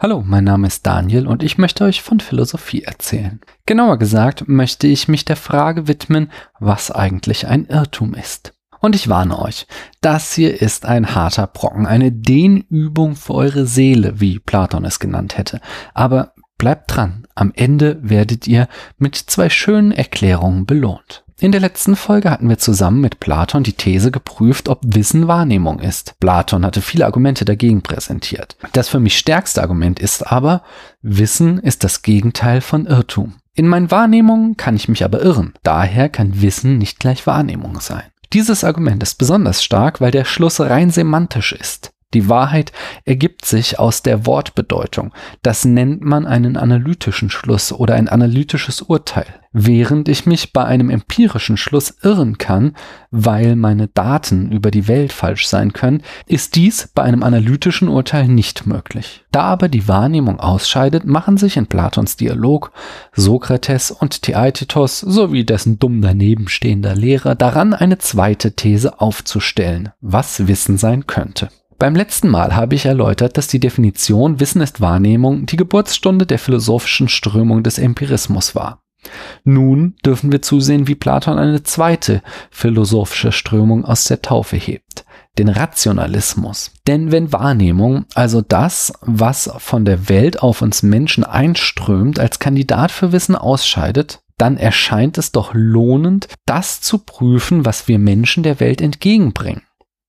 Hallo, mein Name ist Daniel und ich möchte euch von Philosophie erzählen. Genauer gesagt möchte ich mich der Frage widmen, was eigentlich ein Irrtum ist. Und ich warne euch, das hier ist ein harter Brocken, eine Dehnübung für eure Seele, wie Platon es genannt hätte. Aber bleibt dran, am Ende werdet ihr mit zwei schönen Erklärungen belohnt. In der letzten Folge hatten wir zusammen mit Platon die These geprüft, ob Wissen Wahrnehmung ist. Platon hatte viele Argumente dagegen präsentiert. Das für mich stärkste Argument ist aber, Wissen ist das Gegenteil von Irrtum. In meinen Wahrnehmungen kann ich mich aber irren. Daher kann Wissen nicht gleich Wahrnehmung sein. Dieses Argument ist besonders stark, weil der Schluss rein semantisch ist. Die Wahrheit ergibt sich aus der Wortbedeutung. Das nennt man einen analytischen Schluss oder ein analytisches Urteil. Während ich mich bei einem empirischen Schluss irren kann, weil meine Daten über die Welt falsch sein können, ist dies bei einem analytischen Urteil nicht möglich. Da aber die Wahrnehmung ausscheidet, machen sich in Platons Dialog Sokrates und Theaetetos sowie dessen dumm daneben stehender Lehrer daran, eine zweite These aufzustellen, was Wissen sein könnte. Beim letzten Mal habe ich erläutert, dass die Definition Wissen ist Wahrnehmung die Geburtsstunde der philosophischen Strömung des Empirismus war. Nun dürfen wir zusehen, wie Platon eine zweite philosophische Strömung aus der Taufe hebt, den Rationalismus. Denn wenn Wahrnehmung, also das, was von der Welt auf uns Menschen einströmt, als Kandidat für Wissen ausscheidet, dann erscheint es doch lohnend, das zu prüfen, was wir Menschen der Welt entgegenbringen.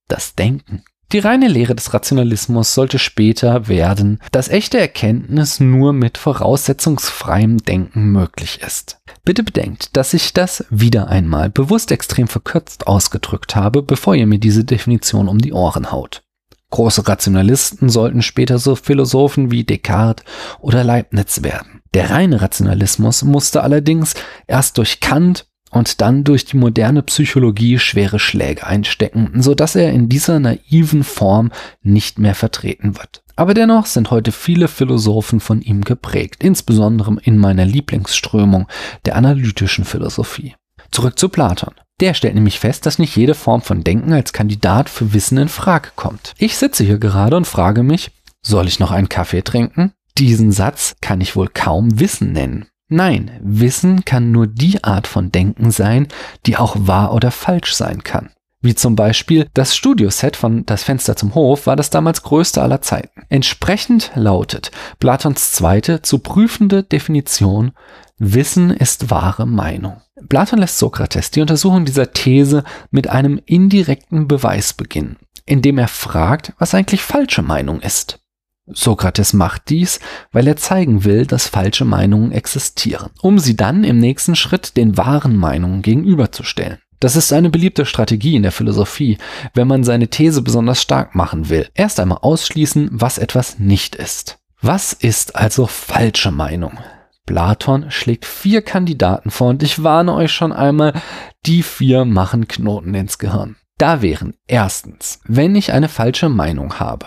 Das Denken. Die reine Lehre des Rationalismus sollte später werden, dass echte Erkenntnis nur mit voraussetzungsfreiem Denken möglich ist. Bitte bedenkt, dass ich das wieder einmal bewusst extrem verkürzt ausgedrückt habe, bevor ihr mir diese Definition um die Ohren haut. Große Rationalisten sollten später so Philosophen wie Descartes oder Leibniz werden. Der reine Rationalismus musste allerdings erst durch Kant und dann durch die moderne Psychologie schwere Schläge einstecken, so dass er in dieser naiven Form nicht mehr vertreten wird. Aber dennoch sind heute viele Philosophen von ihm geprägt, insbesondere in meiner Lieblingsströmung der analytischen Philosophie. Zurück zu Platon. Der stellt nämlich fest, dass nicht jede Form von Denken als Kandidat für Wissen in Frage kommt. Ich sitze hier gerade und frage mich, soll ich noch einen Kaffee trinken? Diesen Satz kann ich wohl kaum Wissen nennen. Nein, Wissen kann nur die Art von Denken sein, die auch wahr oder falsch sein kann. Wie zum Beispiel das Studioset von Das Fenster zum Hof war das damals größte aller Zeiten. Entsprechend lautet Platons zweite zu prüfende Definition Wissen ist wahre Meinung. Platon lässt Sokrates die Untersuchung dieser These mit einem indirekten Beweis beginnen, indem er fragt, was eigentlich falsche Meinung ist. Sokrates macht dies, weil er zeigen will, dass falsche Meinungen existieren, um sie dann im nächsten Schritt den wahren Meinungen gegenüberzustellen. Das ist eine beliebte Strategie in der Philosophie, wenn man seine These besonders stark machen will. Erst einmal ausschließen, was etwas nicht ist. Was ist also falsche Meinung? Platon schlägt vier Kandidaten vor und ich warne euch schon einmal, die vier machen Knoten ins Gehirn. Da wären erstens, wenn ich eine falsche Meinung habe,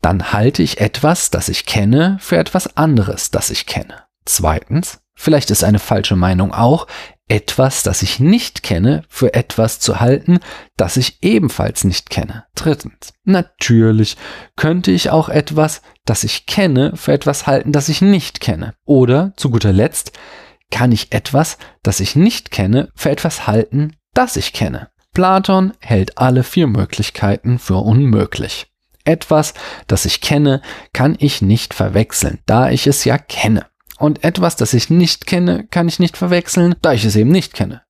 dann halte ich etwas, das ich kenne, für etwas anderes, das ich kenne. Zweitens, vielleicht ist eine falsche Meinung auch, etwas, das ich nicht kenne, für etwas zu halten, das ich ebenfalls nicht kenne. Drittens, natürlich könnte ich auch etwas, das ich kenne, für etwas halten, das ich nicht kenne. Oder, zu guter Letzt, kann ich etwas, das ich nicht kenne, für etwas halten, das ich kenne. Platon hält alle vier Möglichkeiten für unmöglich. Etwas, das ich kenne, kann ich nicht verwechseln, da ich es ja kenne. Und etwas, das ich nicht kenne, kann ich nicht verwechseln, da ich es eben nicht kenne.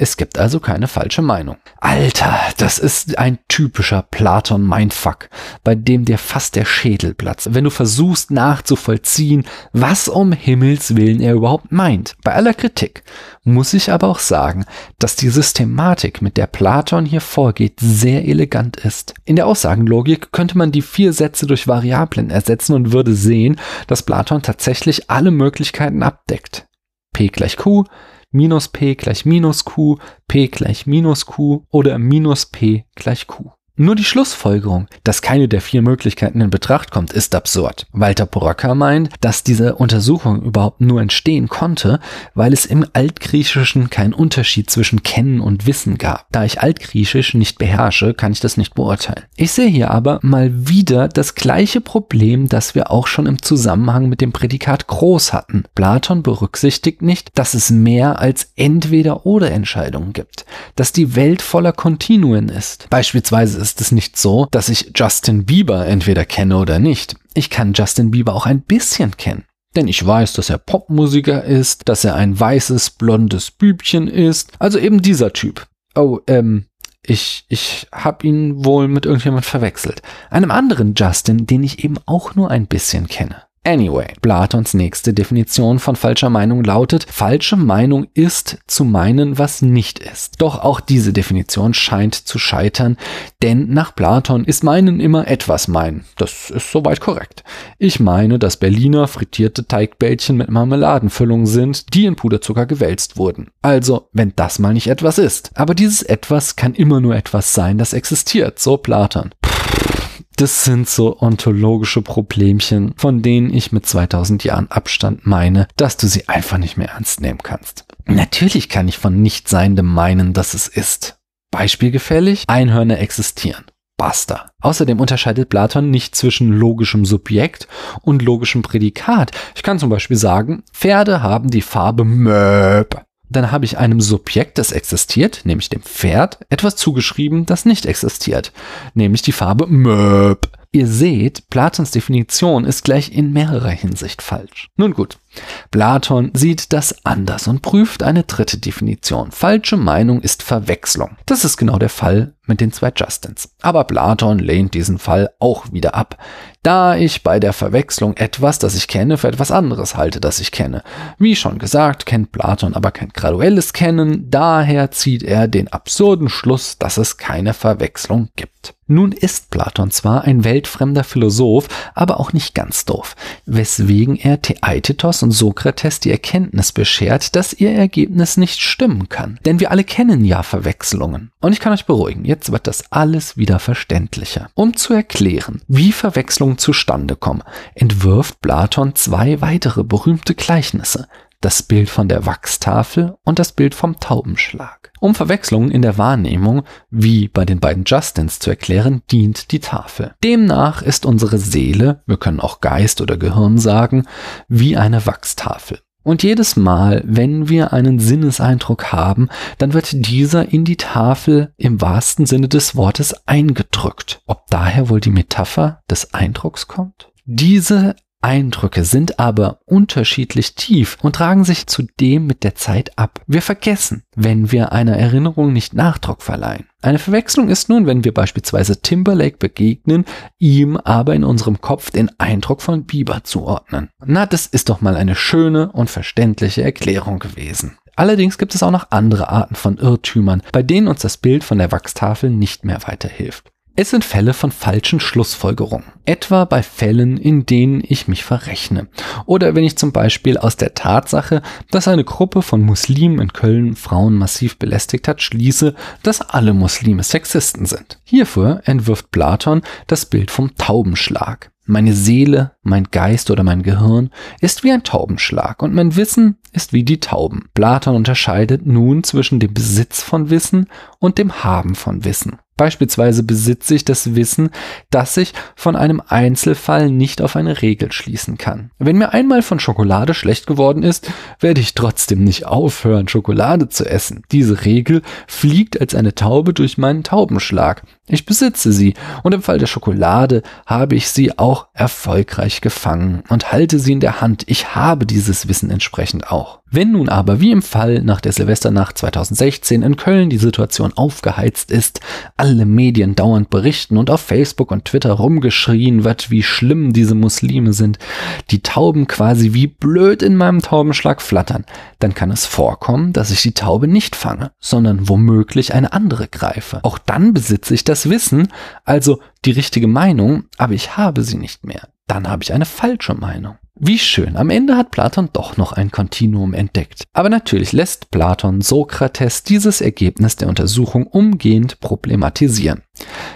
Es gibt also keine falsche Meinung. Alter, das ist ein typischer Platon-Mindfuck, bei dem dir fast der Schädel platzt, wenn du versuchst nachzuvollziehen, was um Himmels Willen er überhaupt meint. Bei aller Kritik muss ich aber auch sagen, dass die Systematik, mit der Platon hier vorgeht, sehr elegant ist. In der Aussagenlogik könnte man die vier Sätze durch Variablen ersetzen und würde sehen, dass Platon tatsächlich alle Möglichkeiten abdeckt. P gleich Q, minus p gleich minus q, p gleich minus q oder minus p gleich q. Nur die Schlussfolgerung, dass keine der vier Möglichkeiten in Betracht kommt, ist absurd. Walter Poraka meint, dass diese Untersuchung überhaupt nur entstehen konnte, weil es im Altgriechischen keinen Unterschied zwischen Kennen und Wissen gab. Da ich Altgriechisch nicht beherrsche, kann ich das nicht beurteilen. Ich sehe hier aber mal wieder das gleiche Problem, das wir auch schon im Zusammenhang mit dem Prädikat groß hatten. Platon berücksichtigt nicht, dass es mehr als entweder oder Entscheidungen gibt, dass die Welt voller Kontinuen ist. Beispielsweise es nicht so, dass ich Justin Bieber entweder kenne oder nicht. Ich kann Justin Bieber auch ein bisschen kennen. Denn ich weiß, dass er Popmusiker ist, dass er ein weißes, blondes Bübchen ist. Also eben dieser Typ. Oh, ähm, ich, ich hab ihn wohl mit irgendjemand verwechselt. Einem anderen Justin, den ich eben auch nur ein bisschen kenne. Anyway, Platons nächste Definition von falscher Meinung lautet, falsche Meinung ist zu meinen, was nicht ist. Doch auch diese Definition scheint zu scheitern, denn nach Platon ist meinen immer etwas meinen. Das ist soweit korrekt. Ich meine, dass Berliner frittierte Teigbällchen mit Marmeladenfüllung sind, die in Puderzucker gewälzt wurden. Also, wenn das mal nicht etwas ist. Aber dieses etwas kann immer nur etwas sein, das existiert, so Platon. Das sind so ontologische Problemchen, von denen ich mit 2000 Jahren Abstand meine, dass du sie einfach nicht mehr ernst nehmen kannst. Natürlich kann ich von Nichtseiendem meinen, dass es ist. Beispielgefällig, Einhörner existieren. Basta. Außerdem unterscheidet Platon nicht zwischen logischem Subjekt und logischem Prädikat. Ich kann zum Beispiel sagen, Pferde haben die Farbe Möb dann habe ich einem Subjekt, das existiert, nämlich dem Pferd, etwas zugeschrieben, das nicht existiert, nämlich die Farbe Möb. Ihr seht, Platons Definition ist gleich in mehrerer Hinsicht falsch. Nun gut, Platon sieht das anders und prüft eine dritte Definition. Falsche Meinung ist Verwechslung. Das ist genau der Fall mit den zwei Justins. Aber Platon lehnt diesen Fall auch wieder ab, da ich bei der Verwechslung etwas, das ich kenne, für etwas anderes halte, das ich kenne. Wie schon gesagt, kennt Platon aber kein graduelles Kennen, daher zieht er den absurden Schluss, dass es keine Verwechslung gibt. Nun ist Platon zwar ein weltfremder Philosoph, aber auch nicht ganz doof, weswegen er Theaitetos und Sokrates die Erkenntnis beschert, dass ihr Ergebnis nicht stimmen kann. Denn wir alle kennen ja Verwechslungen. Und ich kann euch beruhigen, jetzt wird das alles wieder verständlicher. Um zu erklären, wie Verwechslungen zustande kommen, entwirft Platon zwei weitere berühmte Gleichnisse, das Bild von der Wachstafel und das Bild vom Taubenschlag. Um Verwechslungen in der Wahrnehmung, wie bei den beiden Justins zu erklären, dient die Tafel. Demnach ist unsere Seele, wir können auch Geist oder Gehirn sagen, wie eine Wachstafel. Und jedes Mal, wenn wir einen Sinneseindruck haben, dann wird dieser in die Tafel im wahrsten Sinne des Wortes eingedrückt. Ob daher wohl die Metapher des Eindrucks kommt? Diese Eindrücke sind aber unterschiedlich tief und tragen sich zudem mit der Zeit ab. Wir vergessen, wenn wir einer Erinnerung nicht Nachdruck verleihen. Eine Verwechslung ist nun, wenn wir beispielsweise Timberlake begegnen, ihm aber in unserem Kopf den Eindruck von Bieber zuordnen. Na, das ist doch mal eine schöne und verständliche Erklärung gewesen. Allerdings gibt es auch noch andere Arten von Irrtümern, bei denen uns das Bild von der Wachstafel nicht mehr weiterhilft. Es sind Fälle von falschen Schlussfolgerungen. Etwa bei Fällen, in denen ich mich verrechne. Oder wenn ich zum Beispiel aus der Tatsache, dass eine Gruppe von Muslimen in Köln Frauen massiv belästigt hat, schließe, dass alle Muslime Sexisten sind. Hierfür entwirft Platon das Bild vom Taubenschlag. Meine Seele, mein Geist oder mein Gehirn ist wie ein Taubenschlag und mein Wissen ist wie die Tauben. Platon unterscheidet nun zwischen dem Besitz von Wissen und dem Haben von Wissen. Beispielsweise besitze ich das Wissen, dass ich von einem Einzelfall nicht auf eine Regel schließen kann. Wenn mir einmal von Schokolade schlecht geworden ist, werde ich trotzdem nicht aufhören, Schokolade zu essen. Diese Regel fliegt als eine Taube durch meinen Taubenschlag. Ich besitze sie und im Fall der Schokolade habe ich sie auch erfolgreich gefangen und halte sie in der Hand. Ich habe dieses Wissen entsprechend auch. Wenn nun aber, wie im Fall nach der Silvesternacht 2016 in Köln, die Situation aufgeheizt ist, alle Medien dauernd berichten und auf Facebook und Twitter rumgeschrien wird, wie schlimm diese Muslime sind, die Tauben quasi wie blöd in meinem Taubenschlag flattern, dann kann es vorkommen, dass ich die Taube nicht fange, sondern womöglich eine andere greife. Auch dann besitze ich das Wissen, also die richtige Meinung, aber ich habe sie nicht mehr. Dann habe ich eine falsche Meinung. Wie schön, am Ende hat Platon doch noch ein Kontinuum entdeckt. Aber natürlich lässt Platon Sokrates dieses Ergebnis der Untersuchung umgehend problematisieren,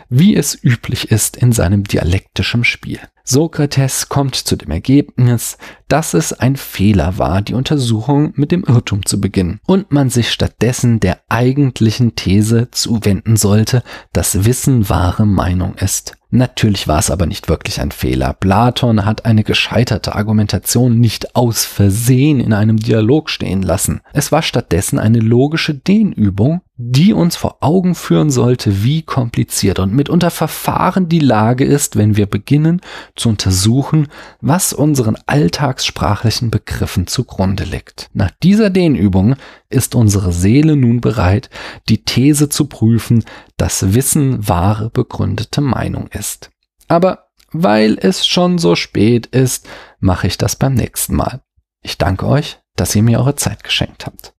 wie es üblich ist in seinem dialektischen Spiel. Sokrates kommt zu dem Ergebnis, dass es ein Fehler war, die Untersuchung mit dem Irrtum zu beginnen und man sich stattdessen der eigentlichen These zuwenden sollte, dass Wissen wahre Meinung ist. Natürlich war es aber nicht wirklich ein Fehler. Platon hat eine gescheiterte Argumentation nicht aus Versehen in einem Dialog stehen lassen. Es war stattdessen eine logische Dehnübung, die uns vor Augen führen sollte, wie kompliziert und mitunter verfahren die Lage ist, wenn wir beginnen zu untersuchen, was unseren alltagssprachlichen Begriffen zugrunde liegt. Nach dieser Dehnübung ist unsere Seele nun bereit, die These zu prüfen, dass Wissen wahre begründete Meinung ist. Aber weil es schon so spät ist, mache ich das beim nächsten Mal. Ich danke euch, dass ihr mir eure Zeit geschenkt habt.